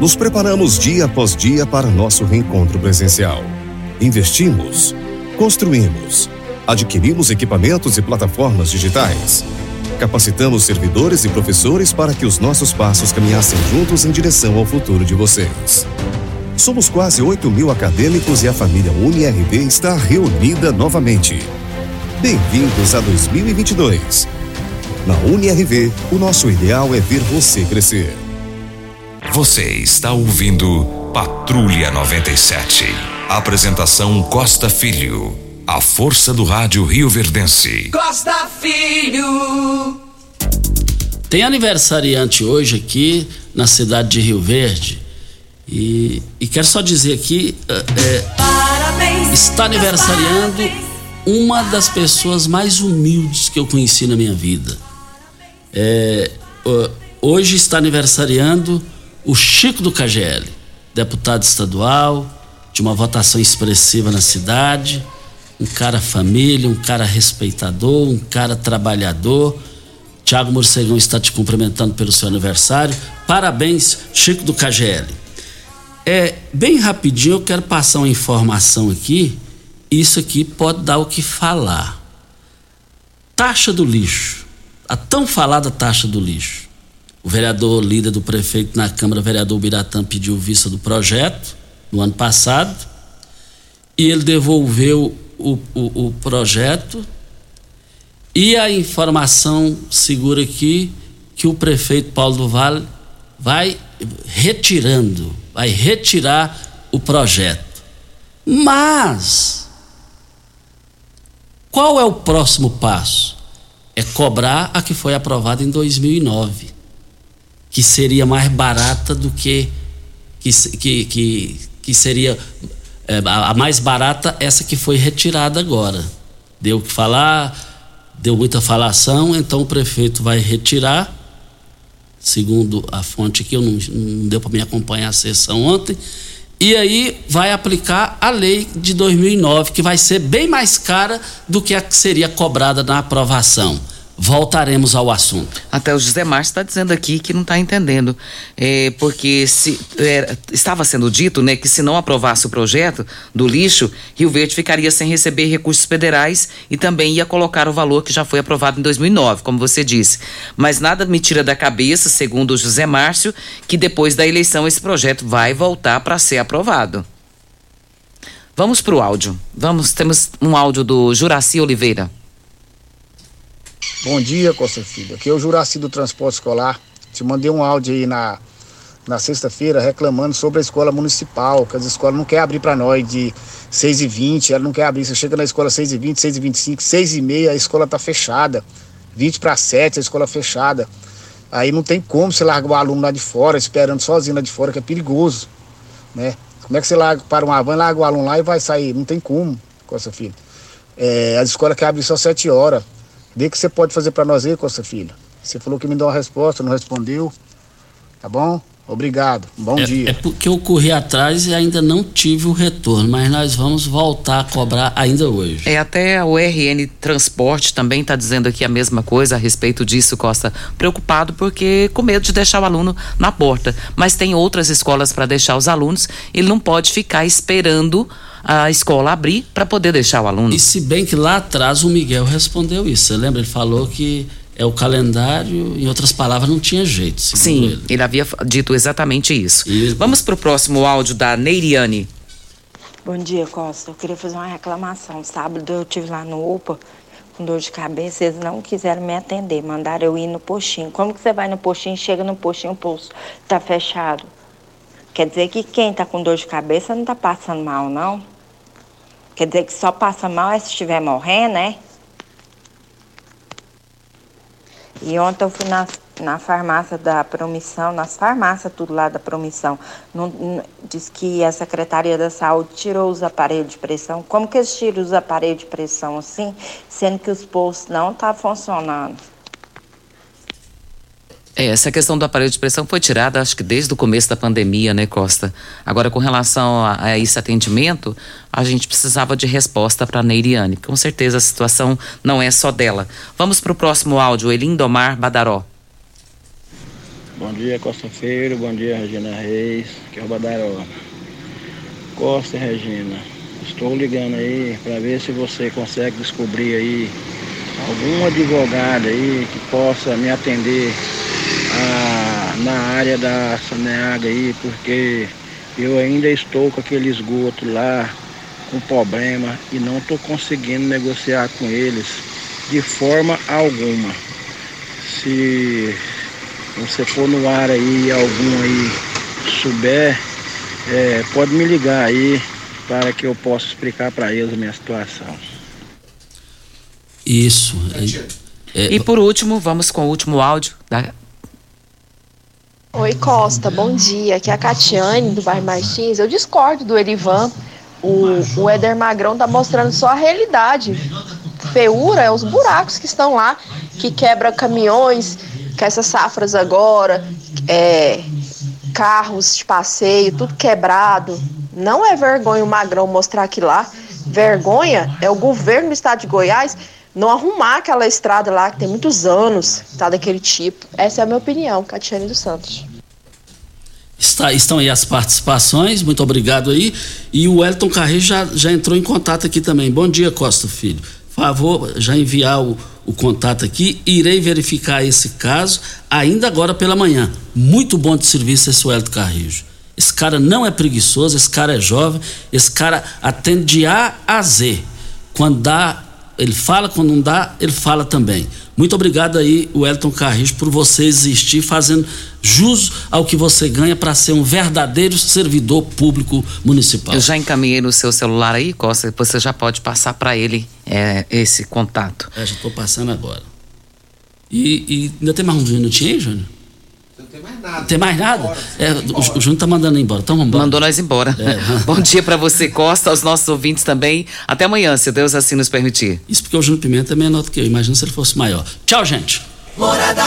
Speaker 6: Nos preparamos dia após dia para nosso reencontro presencial. Investimos, construímos, adquirimos equipamentos e plataformas digitais. Capacitamos servidores e professores para que os nossos passos caminhassem juntos em direção ao futuro de vocês. Somos quase 8 mil acadêmicos e a família UniRV está reunida novamente. Bem-vindos a 2022. Na UniRV, o nosso ideal é ver você crescer.
Speaker 21: Você está ouvindo Patrulha 97. Apresentação Costa Filho. A força do rádio Rio Verdense.
Speaker 13: Costa Filho.
Speaker 3: Tem aniversariante hoje aqui na cidade de Rio Verde. E, e quero só dizer aqui: é,
Speaker 13: Parabéns,
Speaker 3: está aniversariando uma das pessoas mais humildes que eu conheci na minha vida. É, hoje está aniversariando o Chico do KGL, deputado estadual, de uma votação expressiva na cidade, um cara família, um cara respeitador, um cara trabalhador. Tiago Morcegão está te cumprimentando pelo seu aniversário. Parabéns, Chico do KGL. É, bem rapidinho eu quero passar uma informação aqui. Isso aqui pode dar o que falar. Taxa do lixo. A tão falada taxa do lixo. O vereador líder do prefeito na Câmara, vereador Biratã, pediu vista do projeto no ano passado e ele devolveu o, o, o projeto e a informação segura aqui que o prefeito Paulo do Vale vai retirando, vai retirar o projeto. Mas qual é o próximo passo? É cobrar a que foi aprovada em 2009, que seria mais barata do que que, que, que, que seria é, a, mais barata essa que foi retirada agora. Deu o que falar, deu muita falação, então o prefeito vai retirar, segundo a fonte aqui, eu não, não deu para me acompanhar a sessão ontem, e aí vai aplicar a lei de 2009, que vai ser bem mais cara do que a que seria cobrada na aprovação. Voltaremos ao assunto.
Speaker 4: Até o José Márcio está dizendo aqui que não está entendendo. É, porque se, é, estava sendo dito né, que se não aprovasse o projeto do lixo, Rio Verde ficaria sem receber recursos federais e também ia colocar o valor que já foi aprovado em 2009, como você disse. Mas nada me tira da cabeça, segundo o José Márcio, que depois da eleição esse projeto vai voltar para ser aprovado. Vamos para o áudio. Vamos, temos um áudio do Juraci Oliveira.
Speaker 22: Bom dia, Costa Filho. Aqui é o Juraci do Transporte Escolar. Te mandei um áudio aí na, na sexta-feira reclamando sobre a escola municipal, que as escolas não querem abrir para nós de 6 e 20 ela não quer abrir. Você chega na escola 6 e 20 6 e 25 6 e meia, a escola tá fechada. 20 para 7 a escola fechada. Aí não tem como você largar o aluno lá de fora, esperando sozinho lá de fora, que é perigoso, né? Como é que você larga para uma van, larga o aluno lá e vai sair? Não tem como, Costa Filho. É, as escolas querem abrir só 7 horas. Vê o que você pode fazer para nós aí, Costa Filho. Você falou que me deu uma resposta, não respondeu. Tá bom? Obrigado. Bom
Speaker 3: é,
Speaker 22: dia.
Speaker 3: É porque eu corri atrás e ainda não tive o retorno, mas nós vamos voltar a cobrar ainda hoje.
Speaker 4: É, até o RN Transporte também está dizendo aqui a mesma coisa a respeito disso, Costa. Preocupado porque com medo de deixar o aluno na porta. Mas tem outras escolas para deixar os alunos, ele não pode ficar esperando a escola abrir para poder deixar o aluno.
Speaker 3: E se bem que lá atrás o Miguel respondeu isso. Você lembra? Ele falou que é o calendário, em outras palavras, não tinha jeito.
Speaker 4: Sim, ele. ele. havia dito exatamente isso. E... Vamos para o próximo áudio da Neiriane.
Speaker 23: Bom dia, Costa. Eu queria fazer uma reclamação. Sábado eu tive lá no UPA com dor de cabeça, eles não quiseram me atender, mandaram eu ir no postinho. Como que você vai no postinho, chega no postinho, o posto tá fechado? Quer dizer que quem tá com dor de cabeça não tá passando mal, não? Quer dizer que só passa mal é se estiver morrendo, né? E ontem eu fui na, na farmácia da Promissão, nas farmácias tudo lá da Promissão. Não, não, diz que a Secretaria da Saúde tirou os aparelhos de pressão. Como que eles tiram os aparelhos de pressão assim, sendo que os postos não estão tá funcionando?
Speaker 4: É, essa questão do aparelho de pressão foi tirada, acho que desde o começo da pandemia, né, Costa? Agora, com relação a, a esse atendimento, a gente precisava de resposta para a Neiriane. Com certeza a situação não é só dela. Vamos para o próximo áudio, Elindomar Badaró.
Speaker 24: Bom dia, Costa Feiro. Bom dia, Regina Reis. Que é o Badaró. Costa Regina, estou ligando aí para ver se você consegue descobrir aí algum advogado aí que possa me atender ah, na área da Saneaga aí, porque eu ainda estou com aquele esgoto lá com problema e não estou conseguindo negociar com eles de forma alguma. Se você for no ar aí algum aí souber, é, pode me ligar aí para que eu possa explicar para eles a minha situação.
Speaker 3: Isso. É, é,
Speaker 4: E por último, vamos com o último áudio da
Speaker 25: Oi Costa, bom dia. Aqui é a Catiane do bairro Martins. Eu discordo do Erivan. O, o Éder Magrão tá mostrando só a realidade. Feura é os buracos que estão lá, que quebra caminhões, que essas safras agora, é, carros de passeio, tudo quebrado. Não é vergonha o Magrão mostrar aqui lá. Vergonha é o governo do estado de Goiás não arrumar aquela estrada lá que tem muitos anos, tá daquele tipo. Essa é a minha opinião, Catiane dos Santos.
Speaker 3: Está, estão aí as participações, muito obrigado aí. E o Elton Carreiro já, já entrou em contato aqui também. Bom dia, Costa Filho. Favor, já enviar o, o contato aqui. Irei verificar esse caso ainda agora pela manhã. Muito bom de serviço esse Elton Carrejo. Esse cara não é preguiçoso, esse cara é jovem, esse cara atende de A a Z. Quando dá, ele fala, quando não dá, ele fala também. Muito obrigado aí, o Elton Carrijo, por você existir fazendo jus ao que você ganha para ser um verdadeiro servidor público municipal.
Speaker 4: Eu já encaminhei no seu celular aí, Costa, você já pode passar para ele é, esse contato.
Speaker 3: É, já estou passando agora. E, e, ainda tem mais um minutinho aí, Júnior?
Speaker 26: Não tem mais nada.
Speaker 3: Tem mais nada? É, o, o Júnior tá mandando embora. Então vamos embora.
Speaker 4: Mandou nós embora. É. [laughs] Bom dia para você, Costa, aos nossos ouvintes também. Até amanhã, se Deus assim nos permitir.
Speaker 3: Isso porque o Júnior Pimenta é menor do que eu. Imagina se ele fosse maior. Tchau, gente.
Speaker 13: Morada